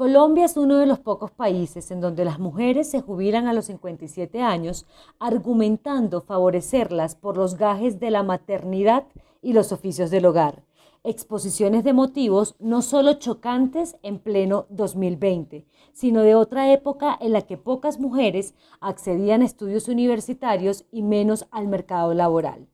Colombia es uno de los pocos países en donde las mujeres se jubilan a los 57 años argumentando favorecerlas por los gajes de la maternidad y los oficios del hogar. Exposiciones de motivos no solo chocantes en pleno 2020, sino de otra época en la que pocas mujeres accedían a estudios universitarios y menos al mercado laboral.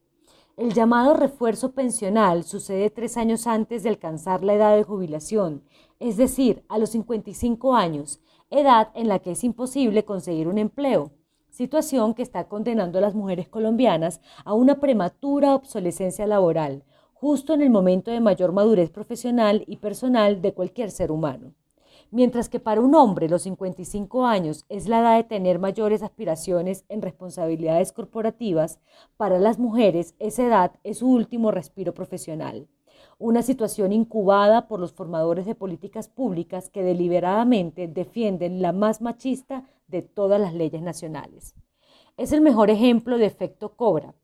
El llamado refuerzo pensional sucede tres años antes de alcanzar la edad de jubilación, es decir, a los 55 años, edad en la que es imposible conseguir un empleo, situación que está condenando a las mujeres colombianas a una prematura obsolescencia laboral, justo en el momento de mayor madurez profesional y personal de cualquier ser humano. Mientras que para un hombre los 55 años es la edad de tener mayores aspiraciones en responsabilidades corporativas, para las mujeres esa edad es su último respiro profesional. Una situación incubada por los formadores de políticas públicas que deliberadamente defienden la más machista de todas las leyes nacionales. Es el mejor ejemplo de efecto cobra.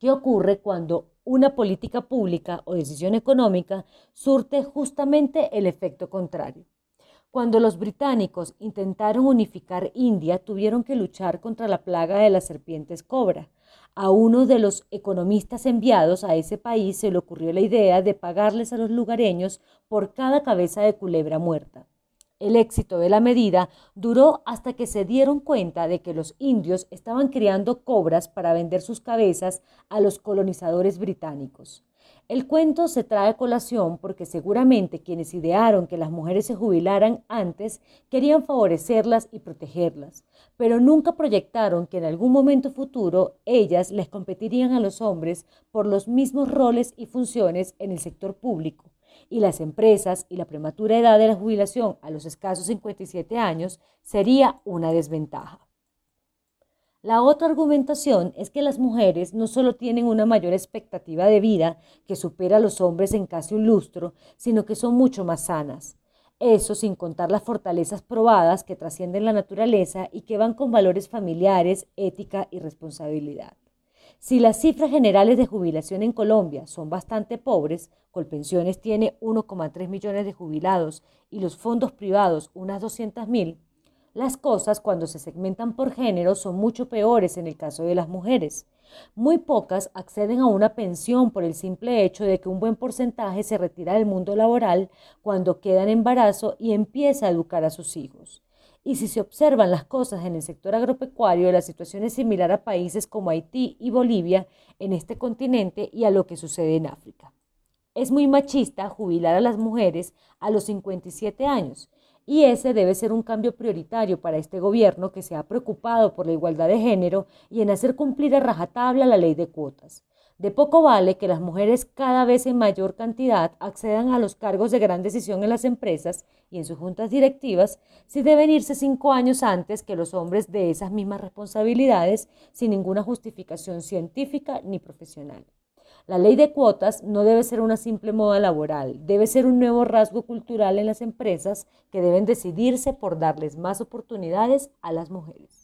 ¿Qué ocurre cuando una política pública o decisión económica surte justamente el efecto contrario? Cuando los británicos intentaron unificar India, tuvieron que luchar contra la plaga de las serpientes cobra. A uno de los economistas enviados a ese país se le ocurrió la idea de pagarles a los lugareños por cada cabeza de culebra muerta. El éxito de la medida duró hasta que se dieron cuenta de que los indios estaban criando cobras para vender sus cabezas a los colonizadores británicos. El cuento se trae a colación porque seguramente quienes idearon que las mujeres se jubilaran antes querían favorecerlas y protegerlas, pero nunca proyectaron que en algún momento futuro ellas les competirían a los hombres por los mismos roles y funciones en el sector público, y las empresas y la prematura edad de la jubilación a los escasos 57 años sería una desventaja. La otra argumentación es que las mujeres no solo tienen una mayor expectativa de vida que supera a los hombres en casi un lustro, sino que son mucho más sanas. Eso sin contar las fortalezas probadas que trascienden la naturaleza y que van con valores familiares, ética y responsabilidad. Si las cifras generales de jubilación en Colombia son bastante pobres, Colpensiones tiene 1,3 millones de jubilados y los fondos privados unas 200 mil, las cosas cuando se segmentan por género son mucho peores en el caso de las mujeres. Muy pocas acceden a una pensión por el simple hecho de que un buen porcentaje se retira del mundo laboral cuando queda en embarazo y empieza a educar a sus hijos. Y si se observan las cosas en el sector agropecuario, la situación es similar a países como Haití y Bolivia en este continente y a lo que sucede en África. Es muy machista jubilar a las mujeres a los 57 años y ese debe ser un cambio prioritario para este gobierno que se ha preocupado por la igualdad de género y en hacer cumplir a rajatabla la ley de cuotas. De poco vale que las mujeres cada vez en mayor cantidad accedan a los cargos de gran decisión en las empresas y en sus juntas directivas si deben irse cinco años antes que los hombres de esas mismas responsabilidades sin ninguna justificación científica ni profesional. La ley de cuotas no debe ser una simple moda laboral, debe ser un nuevo rasgo cultural en las empresas que deben decidirse por darles más oportunidades a las mujeres.